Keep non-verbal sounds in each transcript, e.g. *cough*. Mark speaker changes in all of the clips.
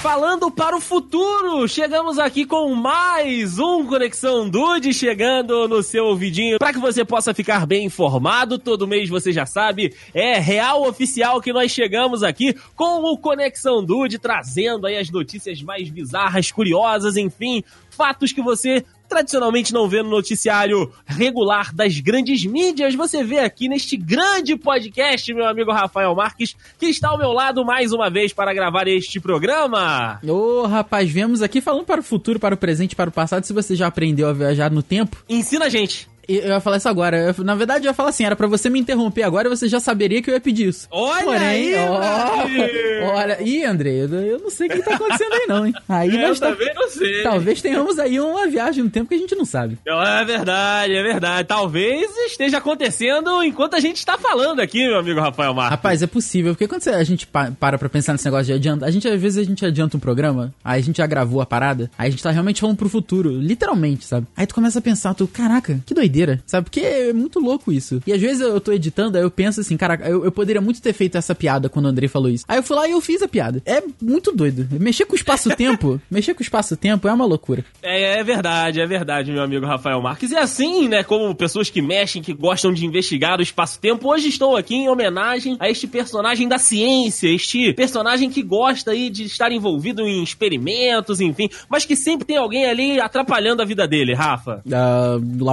Speaker 1: falando para o futuro. Chegamos aqui com mais um Conexão Dude chegando no seu ouvidinho para que você possa ficar bem informado. Todo mês você já sabe, é real oficial que nós chegamos aqui com o Conexão Dude trazendo aí as notícias mais bizarras, curiosas, enfim, fatos que você tradicionalmente não vê no noticiário regular das grandes mídias, você vê aqui neste grande podcast, meu amigo Rafael Marques, que está ao meu lado mais uma vez para gravar este programa.
Speaker 2: Ô, rapaz, viemos aqui falando para o futuro, para o presente, para o passado. Se você já aprendeu a viajar no tempo,
Speaker 1: Ensina a gente.
Speaker 2: Eu ia falar isso agora. Eu- na verdade, eu ia falar assim: era pra você me interromper agora e você já saberia que eu ia pedir isso.
Speaker 1: Olha aí,
Speaker 2: ó,
Speaker 1: Brasil!
Speaker 2: olha. Ih, André, eu, eu não sei o que tá acontecendo aí, não, hein? Aí
Speaker 1: Eu
Speaker 2: nós tá-
Speaker 1: também não sei.
Speaker 2: Talvez tenhamos aí uma viagem no tempo que a gente não sabe.
Speaker 1: É verdade, é verdade. Talvez esteja acontecendo enquanto a gente está falando aqui, meu amigo Rafael Marques.
Speaker 2: Rapaz, é possível, porque quando a gente pa- para pra pensar nesse negócio de adianta, a gente às vezes a gente adianta um programa, aí a gente já gravou a parada, aí a gente tá realmente falando pro futuro, literalmente, sabe? Aí tu começa a pensar, tu, caraca, que doideira, sabe? Porque é muito louco isso. E às vezes eu tô editando, aí eu penso assim, caraca, eu, eu poderia muito ter feito essa piada quando o Andrei falou isso. Aí eu fui lá e eu fiz a piada. É muito doido. Mexer com o espaço-tempo, *laughs* mexer com o espaço-tempo é uma loucura.
Speaker 1: É, é verdade, é verdade, meu amigo Rafael Marques. E assim, né, como pessoas que mexem, que gostam de investigar o espaço-tempo, hoje estou aqui em homenagem a este personagem da ciência, este personagem que gosta aí de estar envolvido em experimentos, enfim, mas que sempre tem alguém ali atrapalhando a vida dele, Rafa.
Speaker 2: Ah, do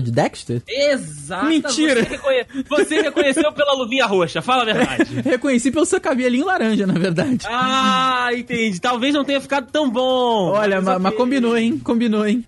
Speaker 2: de Dexter?
Speaker 1: Exato.
Speaker 2: Mentira.
Speaker 1: Você, reconhe... Você reconheceu pela luvinha roxa, fala a verdade. *laughs*
Speaker 2: Reconheci pelo seu cabelinho laranja, na verdade.
Speaker 1: Ah, entendi. Talvez não tenha ficado tão bom.
Speaker 2: Olha, mas, mas combinou, hein? Combinou, hein?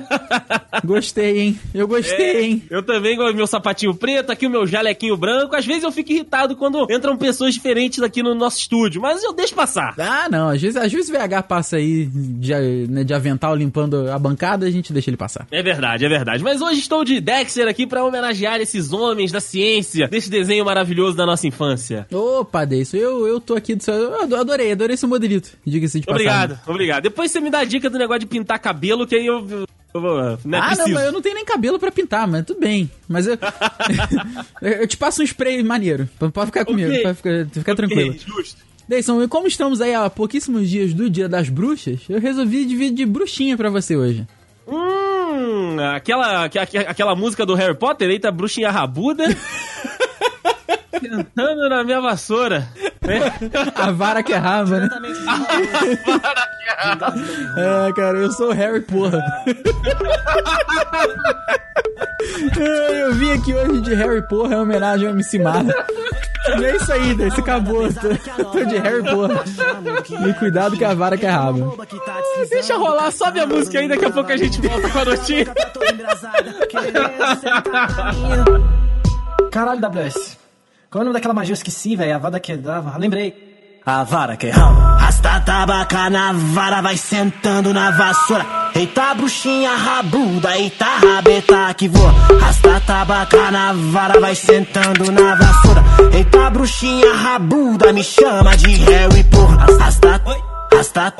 Speaker 2: *laughs* gostei, hein? Eu gostei,
Speaker 1: É,
Speaker 2: hein?
Speaker 1: Eu também com o meu sapatinho preto, aqui o meu jalequinho branco. Às vezes eu fico irritado quando entram pessoas diferentes aqui no nosso estúdio, mas eu deixo passar.
Speaker 2: Ah, não. Às vezes, às vezes o VH passa aí de, né, de avental limpando a bancada a gente deixa ele passar.
Speaker 1: É verdade, é verdade. Mas hoje estou de Dexter aqui pra homenagear esses homens da ciência, desse desenho maravilhoso da nossa infância.
Speaker 2: Opa, Deison, eu, eu tô aqui do seu. Eu ado- adorei, adorei seu modelito. Diga-se de passagem.
Speaker 1: Obrigado, obrigado. Depois você me dá a dica do negócio de pintar cabelo, que aí eu, eu vou. Não é
Speaker 2: ah,
Speaker 1: preciso.
Speaker 2: não, mas eu não tenho nem cabelo pra pintar, mas tudo bem. Mas eu. *laughs* *laughs* eu te passo um spray maneiro. Pode ficar comigo,
Speaker 1: Ok.
Speaker 2: pode ficar, ficar
Speaker 1: Ok,
Speaker 2: tranquilo.
Speaker 1: justo.
Speaker 2: Deison, e como estamos aí há pouquíssimos dias do Dia das Bruxas, eu resolvi dividir bruxinha pra você hoje.
Speaker 1: Hum, aquela, aquela música do Harry Potter, eita bruxinha rabuda. Sentando *laughs* na minha vassoura.
Speaker 2: A vara que raba, né? É, *laughs* cara, eu sou o Harry, porra. É, *laughs* eu vim aqui hoje de Harry, porra, em homenagem ao MC Marra. E é isso aí, Deison, acabou. Tô, tô de Harry, porra. E cuidado que a vara que é raba.
Speaker 1: Deixa rolar, sobe a música aí, daqui a pouco a gente volta com a notícia.
Speaker 3: Caralho, WS. Qual é o nome daquela magia? Eu esqueci, velho. A vada que dava. Lembrei. A vara que rala.
Speaker 4: Rasta tabaca na vara, vai sentando na vassoura. Eita bruxinha rabuda, eita rabeta que voa. Rasta tabaca na vara, vai sentando na vassoura. Eita bruxinha rabuda, me chama de Harry, porra. Rasta, rasta,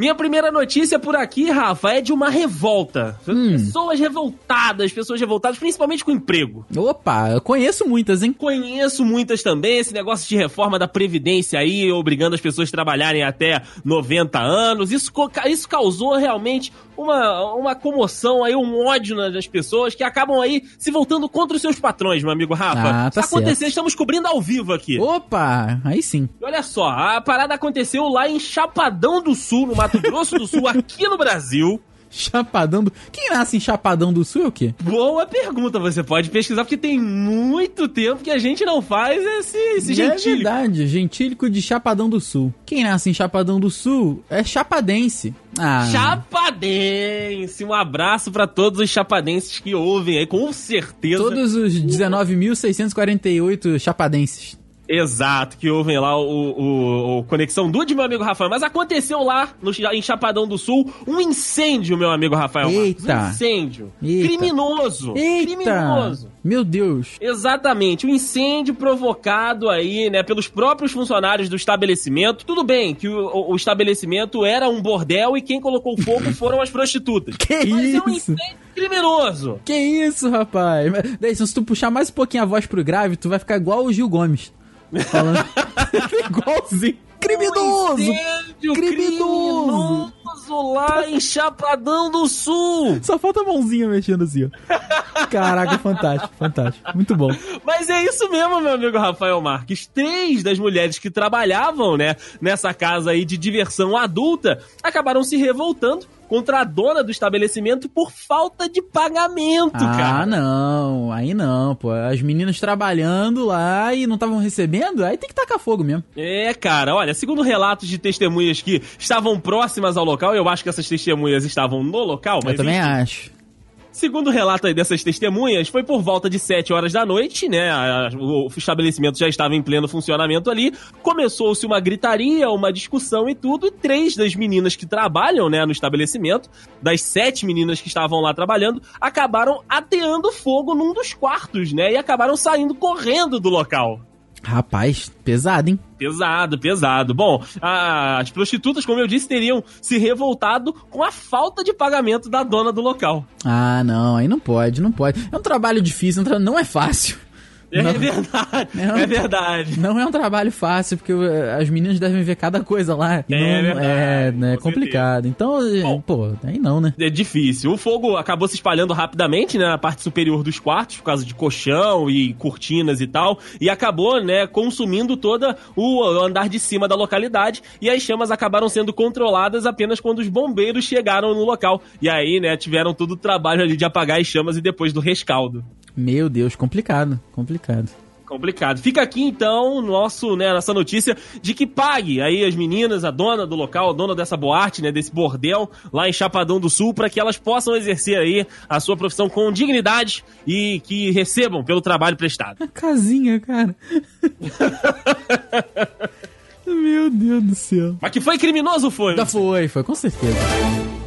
Speaker 1: Minha primeira notícia por aqui, Rafa, é de uma revolta. Pessoas revoltadas, pessoas revoltadas, principalmente com emprego.
Speaker 2: Opa, eu conheço muitas, hein?
Speaker 1: Conheço muitas também, esse negócio de reforma da Previdência aí, obrigando as pessoas a trabalharem até 90 anos. Isso, isso causou realmente uma, uma comoção aí, um ódio nas pessoas que acabam aí se voltando contra os seus patrões, meu amigo Rafa.
Speaker 2: Ah, tá
Speaker 1: Isso aconteceu,
Speaker 2: certo.
Speaker 1: estamos cobrindo ao vivo aqui.
Speaker 2: Opa, aí sim.
Speaker 1: E Olha só, a parada aconteceu lá em Chapadão do Sul, no Mato Grosso do Sul, *laughs* aqui no Brasil.
Speaker 2: Chapadão do... Quem nasce em Chapadão do Sul é o quê?
Speaker 1: Boa pergunta, você pode pesquisar, porque tem muito tempo que a gente não faz esse, esse
Speaker 2: É
Speaker 1: gentil.
Speaker 2: verdade, gentílico de Chapadão do Sul. Quem nasce em Chapadão do Sul é chapadense. Ah,
Speaker 1: Chapadense, um abraço pra todos os chapadenses que ouvem aí, com certeza.
Speaker 2: todos os 19.648 chapadenses.
Speaker 1: Exato, que ouvem lá o, o, o Conexão do de meu amigo Rafael. Mas aconteceu lá, no, em Chapadão do Sul, um incêndio, meu amigo Rafael. Marcos.
Speaker 2: Eita.
Speaker 1: Um incêndio.
Speaker 2: Eita.
Speaker 1: Criminoso.
Speaker 2: Eita!
Speaker 1: Criminoso.
Speaker 2: Meu Deus.
Speaker 1: Exatamente, um incêndio provocado aí, né, pelos próprios funcionários do estabelecimento. Tudo bem que o, o estabelecimento era um bordel e quem colocou fogo *laughs* foram as prostitutas.
Speaker 2: Que
Speaker 1: Mas é um
Speaker 2: isso?
Speaker 1: incêndio criminoso.
Speaker 2: Que isso, rapaz? Deison, se tu puxar mais um pouquinho a voz pro grave, tu vai ficar igual o Gil Gomes. Falando. *laughs* Igualzinho. Criminoso!
Speaker 1: Incêndio
Speaker 2: Criminoso!
Speaker 1: criminoso lá em Chapadão do Sul.
Speaker 2: Só falta a mãozinha mexendo assim, ó. Caraca, fantástico, fantástico. Muito bom.
Speaker 1: Mas é isso mesmo, meu amigo Rafael Marques. Três das mulheres que trabalhavam, né, nessa casa aí de diversão adulta, acabaram se revoltando contra a dona do estabelecimento por falta de pagamento,
Speaker 2: Ah,
Speaker 1: cara.
Speaker 2: não. Aí não, pô. As meninas trabalhando lá e não estavam recebendo, aí tem que tacar fogo mesmo.
Speaker 1: É, cara, olha, segundo relatos de testemunhas que estavam próximas ao local, eu acho que essas testemunhas estavam no local, mas
Speaker 2: Eu também
Speaker 1: enfim,
Speaker 2: acho.
Speaker 1: Segundo o relato aí dessas testemunhas, foi por volta de 7 horas da noite, né? O estabelecimento já estava em pleno funcionamento ali. Começou-se uma gritaria, uma discussão e tudo. E três das meninas que trabalham, né, no estabelecimento, das sete meninas que estavam lá trabalhando, acabaram ateando fogo num dos quartos, né? E acabaram saindo correndo do local.
Speaker 2: Rapaz, pesado, hein?
Speaker 1: Pesado, pesado. Bom, a- as prostitutas, como eu disse, teriam se revoltado com a falta de pagamento da dona do local.
Speaker 2: Ah, não, aí não pode, não pode. É um trabalho difícil, não é fácil.
Speaker 1: É
Speaker 2: Não.
Speaker 1: verdade,
Speaker 2: Não.
Speaker 1: é verdade.
Speaker 2: Não é um trabalho fácil, porque uh, as meninas devem ver cada coisa lá. E
Speaker 1: É
Speaker 2: não-
Speaker 1: verdade,
Speaker 2: é,
Speaker 1: com
Speaker 2: complicado. Então, eh,
Speaker 1: Bom.
Speaker 2: pô, aí não, né?
Speaker 1: É difícil. O fogo acabou se espalhando rapidamente, né, na parte superior dos quartos, por causa de colchão e cortinas e tal, e acabou, né, consumindo toda o andar de cima da localidade, e as chamas acabaram sendo controladas apenas quando os bombeiros chegaram no local. E aí, né, tiveram todo o trabalho ali de apagar as chamas e depois do rescaldo.
Speaker 2: Meu Deus, complicado, complicado.
Speaker 1: Complicado. Fica aqui então nosso, né, nossa notícia de que pague aí as meninas, a dona do local, a dona dessa boate, né, desse bordel lá em Chapadão do Sul, para que elas possam exercer aí a sua profissão com dignidade e que recebam pelo trabalho prestado.
Speaker 2: A *laughs* casinha, cara. *laughs* Meu Deus do céu.
Speaker 1: Mas que foi criminoso foi.
Speaker 2: Já foi, foi, com certeza.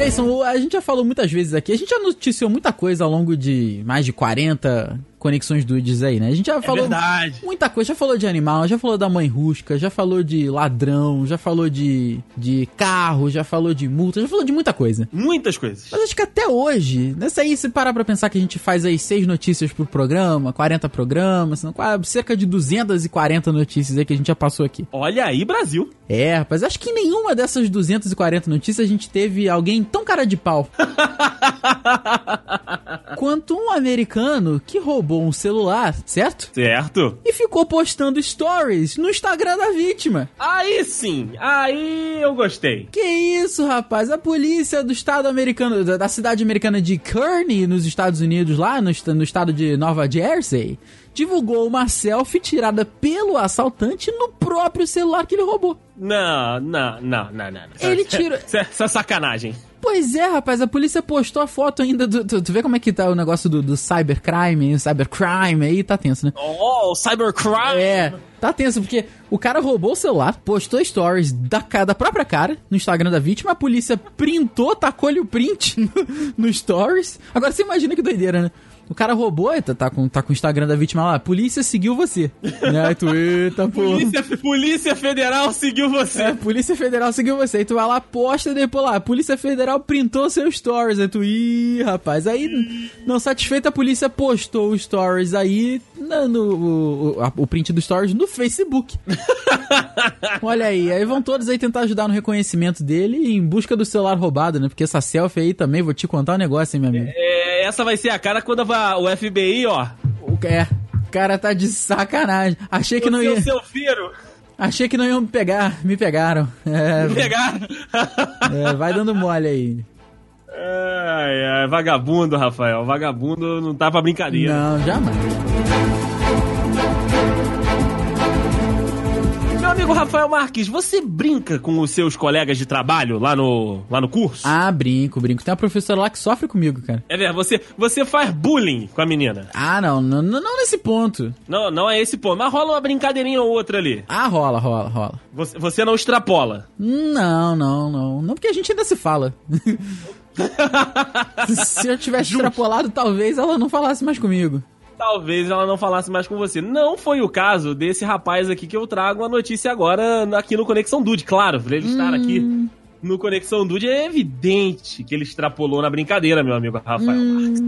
Speaker 2: Deison, a gente já falou muitas vezes aqui, a gente já noticiou muita coisa ao longo de mais de 40 conexões dudes aí, né? A gente já falou
Speaker 1: verdade.
Speaker 2: muita coisa, já falou de animal, já falou da mãe rusca, já falou de ladrão, já falou de, de carro, já falou de multa, já falou de muita coisa.
Speaker 1: Muitas coisas.
Speaker 2: Mas acho que até hoje, nessa aí, se parar pra pensar que a gente faz aí seis notícias por programa, 40 programas, cerca de 240 notícias aí que a gente já passou aqui.
Speaker 1: Olha aí, Brasil.
Speaker 2: É, rapaz, acho que em nenhuma dessas 240 notícias a gente teve alguém tão cara de pau *laughs* quanto um americano que roubou um celular, certo?
Speaker 1: Certo.
Speaker 2: E ficou postando stories no Instagram da vítima.
Speaker 1: Aí sim, aí eu gostei.
Speaker 2: Que isso, rapaz? A polícia do estado americano, da da cidade americana de Kearney, nos Estados Unidos, lá no, no estado de Nova Jersey, divulgou uma selfie tirada pelo assaltante no próprio celular que ele roubou.
Speaker 1: Não, não, não, não, não.
Speaker 2: Ele tira-
Speaker 1: Isso é- isso é sacanagem.
Speaker 2: Pois é, rapaz, a polícia postou a foto ainda do. Tu, tu vê como é que tá o negócio do, do cybercrime, cybercrime aí, tá tenso, né?
Speaker 1: Oh, cybercrime.
Speaker 2: É, tá tenso, porque o cara roubou o celular, postou stories da, da própria cara no Instagram da vítima, a polícia printou, tacou-lhe o print *laughs* no, no stories. Agora você imagina que doideira, né? O cara roubou, tá, tá, com, tá com o Instagram da vítima lá, polícia seguiu você. né? Aí tu, eita, pô.
Speaker 1: Polícia, Polícia Federal seguiu você.
Speaker 2: É, Polícia Federal seguiu você. Aí tu vai lá, posta e depois lá. Polícia Federal printou seus stories. Aí tu, ih, rapaz. Aí, não satisfeita, a polícia postou os stories aí, na- no, o, a- o print dos stories no Facebook. *laughs* Olha aí, aí vão todos aí tentar ajudar no reconhecimento dele em busca do celular roubado, né? Porque essa selfie aí também, vou te contar um negócio, hein, meu amigo.
Speaker 1: É, essa vai ser a cara quando vai- o FBI, ó.
Speaker 2: O, é, o cara tá de sacanagem. Achei que não ia,
Speaker 1: seu filho.
Speaker 2: achei que não iam me pegar, me pegaram. É,
Speaker 1: Pegar. *laughs*
Speaker 2: é, vai dando mole aí.
Speaker 1: Ai, ai, vagabundo, Rafael. Vagabundo não tá pra brincadeira.
Speaker 2: Não, jamais.
Speaker 1: Amigo Rafael Marques, você brinca com os seus colegas de trabalho lá no, lá no curso?
Speaker 2: Ah, brinco, brinco. Tem uma professora lá que sofre comigo, cara.
Speaker 1: É verdade, você, você faz bullying com a menina.
Speaker 2: Ah, não, não, não nesse ponto.
Speaker 1: Não, não é esse ponto, mas rola uma brincadeirinha ou outra ali.
Speaker 2: Ah, rola, rola, rola.
Speaker 1: Você, você não extrapola.
Speaker 2: Não, não, não. Não porque a gente ainda se fala. *laughs* se eu tivesse
Speaker 1: Justo.
Speaker 2: extrapolado, talvez ela não falasse mais comigo.
Speaker 1: Talvez ela não falasse mais com você. Não foi o caso desse rapaz aqui que eu trago a notícia agora aqui no Conexão Dude. Claro, por ele estar aqui no Conexão Dude, é evidente que ele extrapolou na brincadeira, meu amigo Rafael Marques.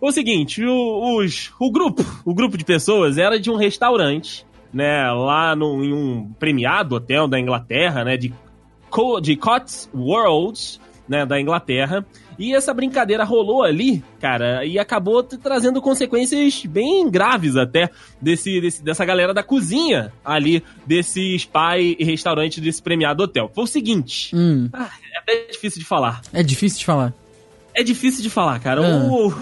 Speaker 1: O seguinte, o, os, o grupo, o grupo de pessoas era de um restaurante, né, lá no, em um premiado hotel da Inglaterra, né, de, Co- de Cotswolds, né, da Inglaterra. E essa brincadeira rolou ali, cara, e acabou trazendo consequências bem graves até desse, desse- dessa galera da cozinha ali desse spa e restaurante desse premiado hotel. Foi o seguinte,
Speaker 2: Hum,
Speaker 1: ah, é até difícil de falar.
Speaker 2: é difícil de falar.
Speaker 1: É difícil de falar, cara.
Speaker 2: Ah.
Speaker 1: O,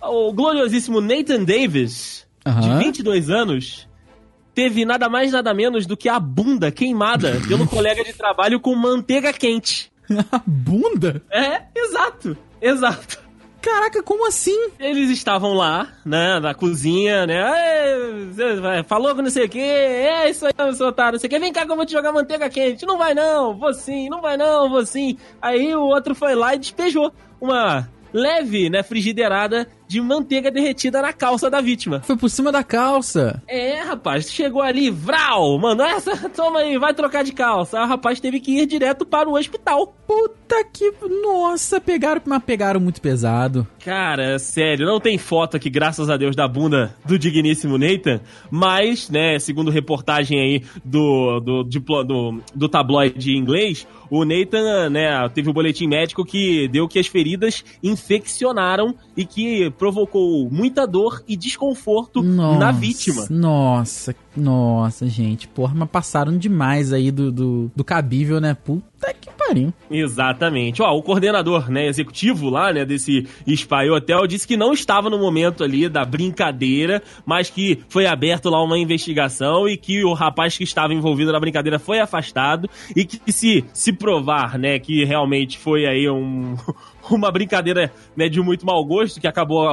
Speaker 1: *laughs* o gloriosíssimo Nathan Davis,
Speaker 2: Aham.
Speaker 1: de 22 anos, teve nada mais nada menos do que a bunda queimada pelo *laughs* colega de trabalho com manteiga quente. *laughs*
Speaker 2: A bunda?
Speaker 1: É, exato, exato.
Speaker 2: Caraca, como assim?
Speaker 1: Eles estavam lá, né, na cozinha, né? "Ê, você vai- Falou com não sei o quê, é isso aí, seu otário, não sei o quê. Vem cá que eu vou te jogar manteiga quente. Não vai não, vou sim, não vai não, vou sim. Aí o outro foi lá e despejou uma leve, né, frigideirada de manteiga derretida na calça da vítima.
Speaker 2: Foi por cima da calça.
Speaker 1: É, rapaz, chegou ali, vral, mano, essa, toma aí, vai trocar de calça. O rapaz teve que ir direto para o hospital.
Speaker 2: Puta que. Nossa, pegaram, mas pegaram muito pesado.
Speaker 1: Cara, sério, não tem foto aqui, graças a Deus, da bunda do digníssimo Nathan, mas, né, segundo reportagem aí do, do, diplo- do, do tabloide inglês, o Nathan, né, teve um boletim médico que deu que as feridas infeccionaram e que provocou muita dor e desconforto
Speaker 2: Nossa,
Speaker 1: na vítima.
Speaker 2: Nossa, nossa, gente. Porra, mas passaram demais aí do, do, do cabível, né? Puta que pariu.
Speaker 1: Exatamente. Ó, o coordenador, né, executivo lá, né, desse Spa e Hotel disse que não estava no momento ali da brincadeira, mas que foi aberto lá uma investigação e que o rapaz que estava envolvido na brincadeira foi afastado e que se se provar, né, que realmente foi aí um uma brincadeira né, de muito mau gosto que acabou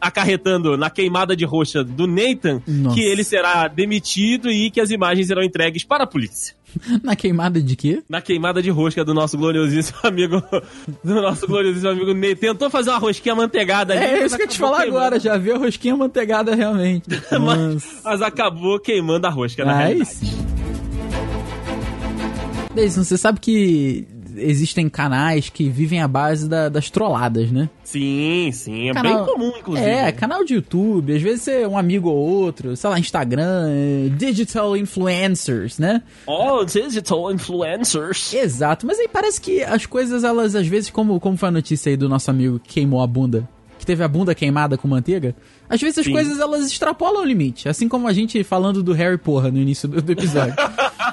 Speaker 1: acarretando na queimada de roxa do Nathan,
Speaker 2: Nossa.
Speaker 1: que ele será demitido e que as imagens serão entregues para a polícia *laughs*
Speaker 2: Na queimada de quê?
Speaker 1: na queimada de rosca do nosso gloriosíssimo *laughs* amigo. Do nosso gloriosíssimo amigo Ney. Tentou fazer uma rosquinha manteigada ali.
Speaker 2: É
Speaker 1: mas
Speaker 2: isso que eu te falar
Speaker 1: queimando.
Speaker 2: agora, já viu a rosquinha manteigada realmente. *laughs*
Speaker 1: Mas, mas acabou queimando a rosca, realidade.
Speaker 2: sim. Deison, você sabe que existem canais que vivem à base da- das trolladas, né?
Speaker 1: Sim, sim. É
Speaker 2: Canal-
Speaker 1: bem comum, inclusive.
Speaker 2: É, canal de YouTube, às vezes é um amigo ou outro, sei lá, Instagram, é, digital influencers, né?
Speaker 1: All digital influencers.
Speaker 2: Exato, mas aí parece que as coisas, elas, às vezes, como, como foi a notícia aí do nosso amigo que queimou a bunda, que teve a bunda queimada com manteiga, às vezes as
Speaker 1: Sim.
Speaker 2: coisas, elas extrapolam o limite, assim como a gente falando do Harry Porra no início do, do episódio. *laughs*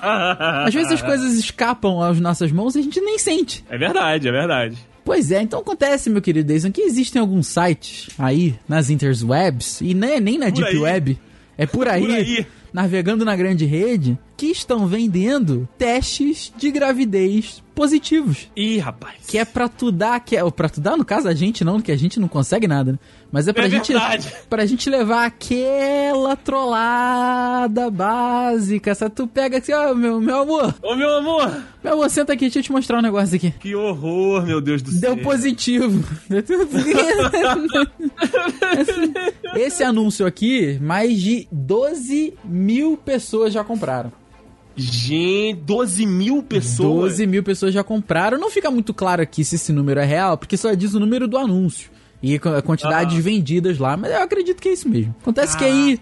Speaker 2: às vezes as coisas escapam às nossas mãos e a gente nem sente.
Speaker 1: É verdade, é verdade.
Speaker 2: Pois é, então acontece, meu querido Deison, que existem alguns sites aí nas interwebs, e nem, nem na
Speaker 1: Por
Speaker 2: Deep
Speaker 1: aí.
Speaker 2: Web, é *laughs* por aí,
Speaker 1: Por aí.
Speaker 2: navegando na grande rede, que estão vendendo testes de gravidez positivos.
Speaker 1: Ih, rapaz.
Speaker 2: Que é pra tu dar, que é, pra tu dar, no caso a gente não, que a gente não consegue nada, né? Mas é pra,
Speaker 1: É
Speaker 2: gente,
Speaker 1: verdade.
Speaker 2: pra gente levar aquela trollada básica. Sabe? Tu pega assim, ó, meu, meu amor,
Speaker 1: Ô, meu amor.
Speaker 2: meu amor, senta aqui, deixa eu te mostrar um negócio aqui.
Speaker 1: Que horror, meu Deus do
Speaker 2: Deu
Speaker 1: céu.
Speaker 2: positivo. *laughs* Esse anúncio aqui, mais de 12 mil pessoas já compraram.
Speaker 1: Gente, 12 mil pessoas.
Speaker 2: 12 mil pessoas já compraram. Não fica muito claro aqui se esse número é real, porque só diz o número do anúncio. E a quantidade de vendidas lá, mas eu acredito que é isso mesmo. Acontece que aí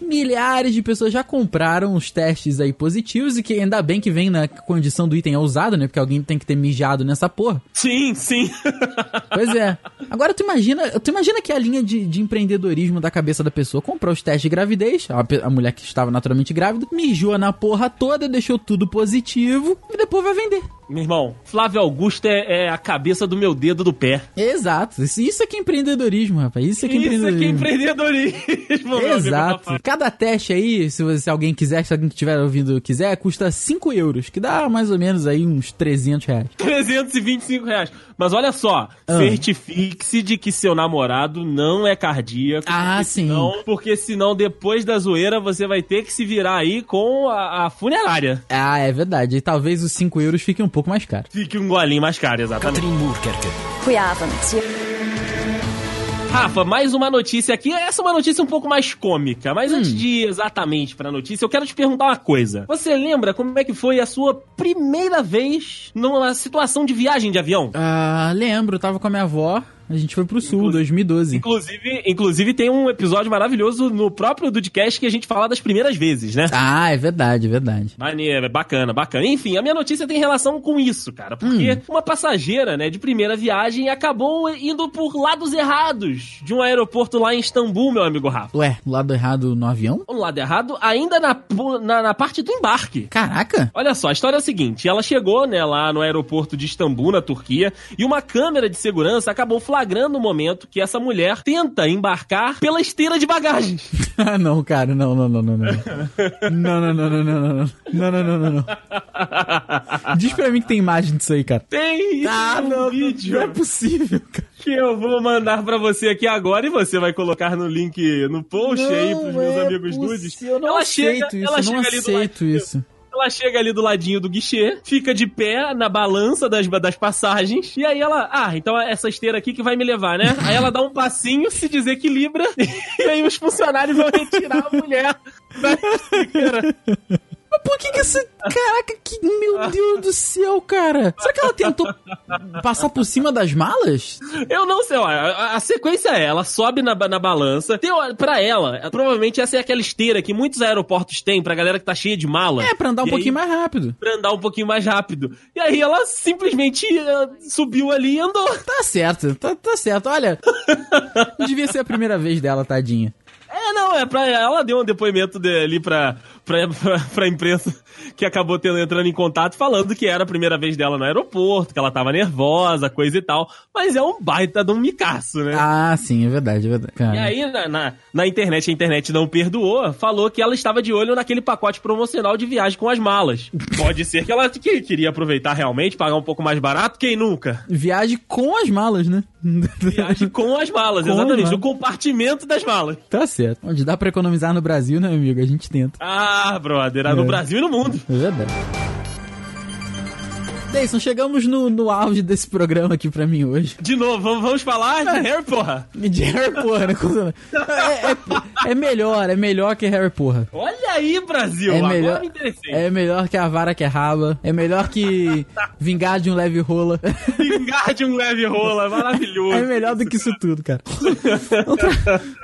Speaker 2: milhares de pessoas já compraram os testes aí positivos e que ainda bem que vem na condição do item é usado, né? Porque alguém tem que ter mijado nessa porra.
Speaker 1: Sim, sim. *laughs*
Speaker 2: Pois é. Agora tu imagina, tu imagina que a linha de, de empreendedorismo da cabeça da pessoa comprou os testes de gravidez, a, a mulher que estava naturalmente grávida, mijou na porra toda, deixou tudo positivo e depois vai vender.
Speaker 1: Meu irmão, Flávio Augusto é, é a cabeça do meu dedo do pé.
Speaker 2: Exato. Isso, isso é que é empreendedorismo, rapaz. Isso é que é
Speaker 1: Isso aqui é
Speaker 2: empreendedorismo.
Speaker 1: empreendedorismo, meu amigo
Speaker 2: Exato.
Speaker 1: Rafael.
Speaker 2: Cada teste aí, se, você- se alguém quiser, se alguém que estiver ouvindo quiser, custa 5 euros, que dá mais ou menos aí uns 300 reais. *laughs*
Speaker 1: 325 reais. Mas olha só,
Speaker 2: Ah.
Speaker 1: certifique-se de que seu namorado não é cardíaco.
Speaker 2: Ah,
Speaker 1: porque
Speaker 2: sim.
Speaker 1: Senão, porque senão, depois da zoeira, você vai ter que se virar aí com a, a funerária.
Speaker 2: Ah, é verdade. E talvez os 5 euros fiquem um pouco mais caros.
Speaker 1: Fique um golinho mais caro, exatamente.
Speaker 5: Goedenavond.
Speaker 1: Rafa, mais uma notícia aqui. Essa é uma notícia um pouco mais cômica, mas
Speaker 2: Hum.
Speaker 1: antes de ir exatamente pra notícia, eu quero te perguntar uma coisa. Você lembra como é que foi a sua primeira vez numa situação de viagem de avião?
Speaker 2: Ah, lembro, tava com a minha avó, a gente foi pro sul, 2012.
Speaker 1: Inclusive, inclusive tem um episódio maravilhoso no próprio Dudcast que a gente fala das primeiras vezes, né?
Speaker 2: Ah, é verdade, é verdade.
Speaker 1: Maneiro, é bacana, bacana. Enfim, a minha notícia tem relação com isso, cara. Porque
Speaker 2: Hum.
Speaker 1: uma passageira, né, de primeira viagem acabou indo por lados errados de um aeroporto lá em Istambul, meu amigo Rafa.
Speaker 2: Ué, lado errado no avião?
Speaker 1: Um lado errado, ainda na, na, na parte do embarque.
Speaker 2: Caraca!
Speaker 1: Olha só, a história é a seguinte: ela chegou, né, lá no aeroporto de Istambul, na Turquia, e uma câmera de segurança acabou flagrando o momento que essa mulher tenta embarcar pela esteira de bagagens.
Speaker 2: Ah, não, cara, não, não, não, não, não. Não, não, não, não, não, não, não. Não, não, não, não, não. Diz pra mim que tem imagem disso aí, cara.
Speaker 1: Tem isso
Speaker 2: Ah,
Speaker 1: no
Speaker 2: não,
Speaker 1: vídeo
Speaker 2: não é possível, cara.
Speaker 1: que eu vou mandar pra você aqui agora e você vai colocar no link no post aí pros meus
Speaker 2: é
Speaker 1: amigos nudes.
Speaker 2: possível, Eu não
Speaker 1: ela
Speaker 2: aceito
Speaker 1: chega,
Speaker 2: isso,
Speaker 1: ela
Speaker 2: não aceito isso.
Speaker 1: Ela chega ali do ladinho do guichê, fica de pé na balança das, das passagens, e aí ela, ah, então é essa esteira aqui que vai me levar, né? Aí ela dá um passinho, se desequilibra, *laughs* e aí os funcionários vão retirar a mulher da esteira.
Speaker 2: Mas por que que essa... Caraca, que... Meu Deus do céu, cara. Será que ela tentou passar por cima das malas?
Speaker 1: Eu não sei, ó, a, a sequência é, ela sobe na, na balança, tem, ó, pra ela, provavelmente essa é aquela esteira que muitos aeroportos têm pra galera que tá cheia de mala.
Speaker 2: É, pra andar um
Speaker 1: E
Speaker 2: pouquinho
Speaker 1: aí-
Speaker 2: mais rápido.
Speaker 1: pra andar um pouquinho mais rápido. E aí ela simplesmente eh, subiu ali e andou.
Speaker 2: Tá certo, tá, tá certo. Olha, não *laughs* devia ser a primeira vez dela, tadinha.
Speaker 1: É, não, é pra ela deu um depoimento de- ali pra, pra, pra, pra imprensa que acabou tendo, entrando em contato falando que era a primeira vez dela no aeroporto, que ela tava nervosa, coisa e tal. Mas é um baita de um micaço, né?
Speaker 2: Ah, sim, é verdade, é verdade. Cara.
Speaker 1: E aí, na, na, na internet, a internet não perdoou, falou que ela estava de olho naquele pacote promocional de viagem com as malas. Pode ser que ela que queria aproveitar realmente, pagar um pouco mais barato, quem nunca?
Speaker 2: Viagem com as malas, né? *laughs*
Speaker 1: Viagem com as malas,
Speaker 2: Com as
Speaker 1: exatamente.
Speaker 2: malas.
Speaker 1: O compartimento das malas.
Speaker 2: Tá certo. Onde dá pra economizar no Brasil, né, amigo? A gente tenta.
Speaker 1: Ah, brother, no
Speaker 2: É.
Speaker 1: Brasil e no mundo.
Speaker 2: É verdade. Deison, chegamos no, no auge desse programa aqui pra mim hoje.
Speaker 1: De novo, vamos, vamos falar de Harry, porra.
Speaker 2: De Harry Porra, né? É, é- é melhor, é melhor que Harry Porra.
Speaker 1: Olha aí, Brasil.
Speaker 2: É
Speaker 1: Agora
Speaker 2: melhor,
Speaker 1: me interessei.
Speaker 2: é melhor que a vara que é raba. É melhor que vingar de um leve rola. *laughs*
Speaker 1: Vingar de um leve rola, maravilhoso.
Speaker 2: É melhor do que isso tudo, cara.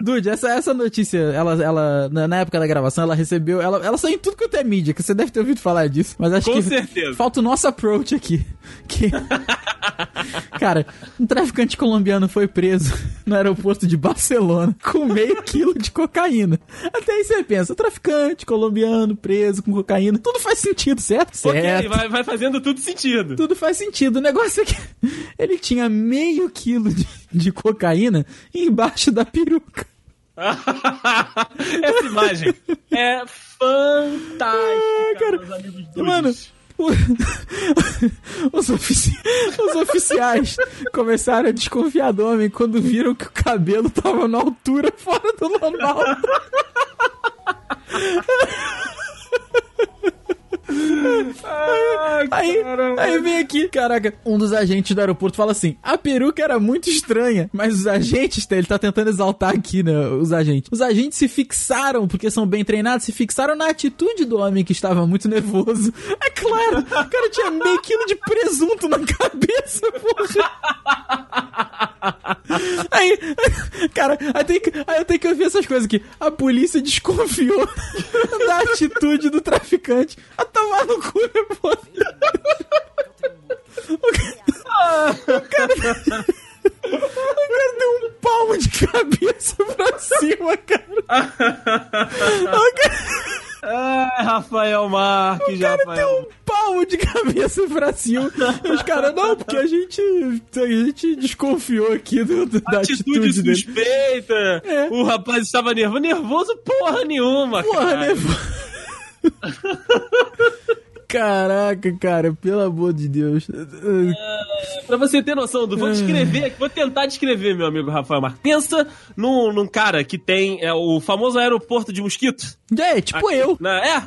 Speaker 2: Dude, essa, essa notícia, ela, ela na, época da gravação, ela recebeu. Ela, ela saiu em tudo quanto é mídia, que você deve ter ouvido falar disso. Mas acho
Speaker 1: Com
Speaker 2: que
Speaker 1: certeza.
Speaker 2: falta o nosso approach aqui. Que, *laughs* cara, um traficante colombiano foi preso *laughs* no aeroporto de Barcelona com meio quilo de cocaína. Até aí você pensa, traficante colombiano preso com cocaína, tudo faz sentido, certo? Certo.
Speaker 1: vai, vai fazendo tudo sentido.
Speaker 2: Tudo faz sentido. O negócio é que *laughs* ele tinha meio quilo de, de cocaína embaixo da peruca.
Speaker 1: Essa imagem é fantástica, amigos dudes.
Speaker 2: Mano, *laughs* os, ofici- os oficiais começaram a desconfiar do homem quando viram que o cabelo tava na altura fora do normal. *laughs* Aí, aí vem aqui, caraca, um dos agentes do aeroporto fala assim: a peruca era muito estranha, mas os agentes, ele tá tentando exaltar aqui, né? Os agentes. Os agentes se fixaram, porque são bem treinados, se fixaram na atitude do homem que estava muito nervoso. É claro, o cara tinha meio quilo de presunto na *laughs* cabeça, porra. Aí, cara, aí, tem que, aí eu tenho que ouvir essas coisas aqui. A polícia desconfiou *laughs* da atitude do traficante. A tomar no cu, né, pô? O cara, o cara deu um palmo de cabeça pra cima, cara. *laughs* O cara-
Speaker 1: Ai, Rafael Marques, Rafael.
Speaker 2: Um de cabeça pra cima. Os caras, não, porque a gente, a gente desconfiou aqui do, do- da
Speaker 1: Atitude
Speaker 2: atitude
Speaker 1: suspeita.
Speaker 2: É.
Speaker 1: O rapaz estava nervoso. Nervoso porra nenhuma,
Speaker 2: Porra,
Speaker 1: cara. *laughs*
Speaker 2: Caraca, cara, pelo amor de Deus.
Speaker 1: Pra você ter noção, do, vou descrever aqui, vou tentar descrever, meu amigo Rafael Marques. Pensa num, num cara que tem é, o famoso aeroporto de mosquito.
Speaker 2: É, tipo
Speaker 1: Aqui,
Speaker 2: eu.
Speaker 1: né? É,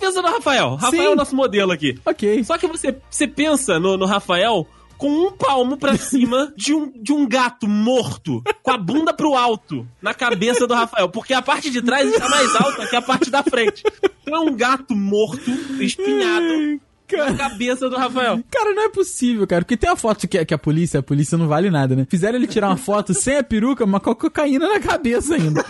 Speaker 1: pensa no Rafael. Rafael
Speaker 2: Sim.
Speaker 1: é o nosso modelo aqui.
Speaker 2: Ok.
Speaker 1: Só que você, você pensa no, no Rafael com um palmo pra *laughs* cima de um, de um gato morto, com a bunda pro alto, na cabeça do Rafael. Porque a parte de trás está mais alta que a parte da frente. Então é um gato morto, espinhado, na cabeça do Rafael.
Speaker 2: Cara, não é possível, cara. Porque tem uma foto que, que a polícia, a polícia não vale nada, né? Fizeram ele tirar uma foto sem a peruca, mas com a cocaína na cabeça ainda.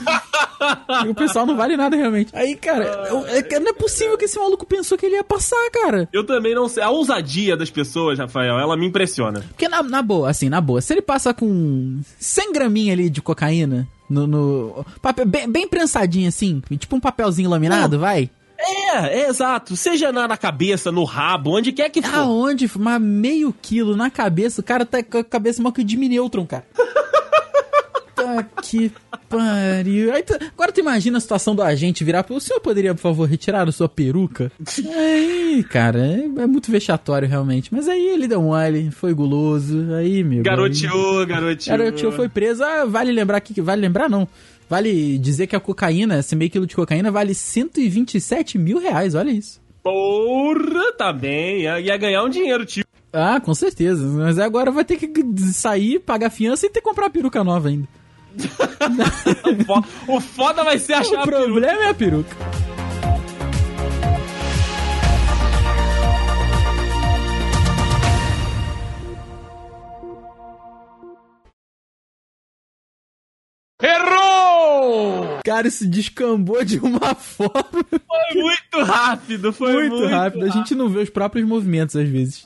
Speaker 2: e o pessoal não vale nada realmente. Aí, cara, é que não é possível que esse maluco pensou que ele ia passar, cara.
Speaker 1: Eu também não sei. A ousadia das pessoas, Rafael, ela me impressiona.
Speaker 2: Porque na, na boa, assim, na boa, se ele passa com 100 graminha ali de cocaína no. no papel, bem, bem prensadinho assim, tipo um papelzinho laminado, vai.
Speaker 1: É, é exato. Seja na, na cabeça, no rabo, onde quer que for.
Speaker 2: Aonde? Mas meio quilo na cabeça, o cara tá com a cabeça maior que o Jimmy Neutron, cara. *laughs* tá que pariu. Aí agora tu imagina a situação do agente virar. O senhor poderia, por favor, retirar a sua peruca? *laughs* Aí, cara, é, é muito vexatório realmente. Mas aí ele deu mole, foi guloso. Aí, meu. aí-
Speaker 1: Garoteou, garoteou.
Speaker 2: Garotinho foi preso. Ah, vale lembrar que. Vale lembrar, não. Vale dizer que a cocaína, esse meio quilo de cocaína, vale 127 mil reais, olha isso.
Speaker 1: Porra, tá bem. Ia, ia ganhar um dinheiro, tio.
Speaker 2: Ah, com certeza. Mas agora vai ter que sair, pagar fiança e ter que comprar a peruca nova ainda. *laughs*
Speaker 1: O foda vai ser *laughs* achar
Speaker 2: o
Speaker 1: a peruca.
Speaker 2: problema é a peruca. Cara, isso descambou de uma *laughs* forma
Speaker 1: Foi muito rápido, foi muito,
Speaker 2: muito, rápida. A gente não vê os próprios movimentos às vezes.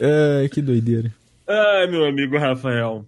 Speaker 2: Ai, *laughs* que doideira.
Speaker 1: Ai, meu amigo Rafael.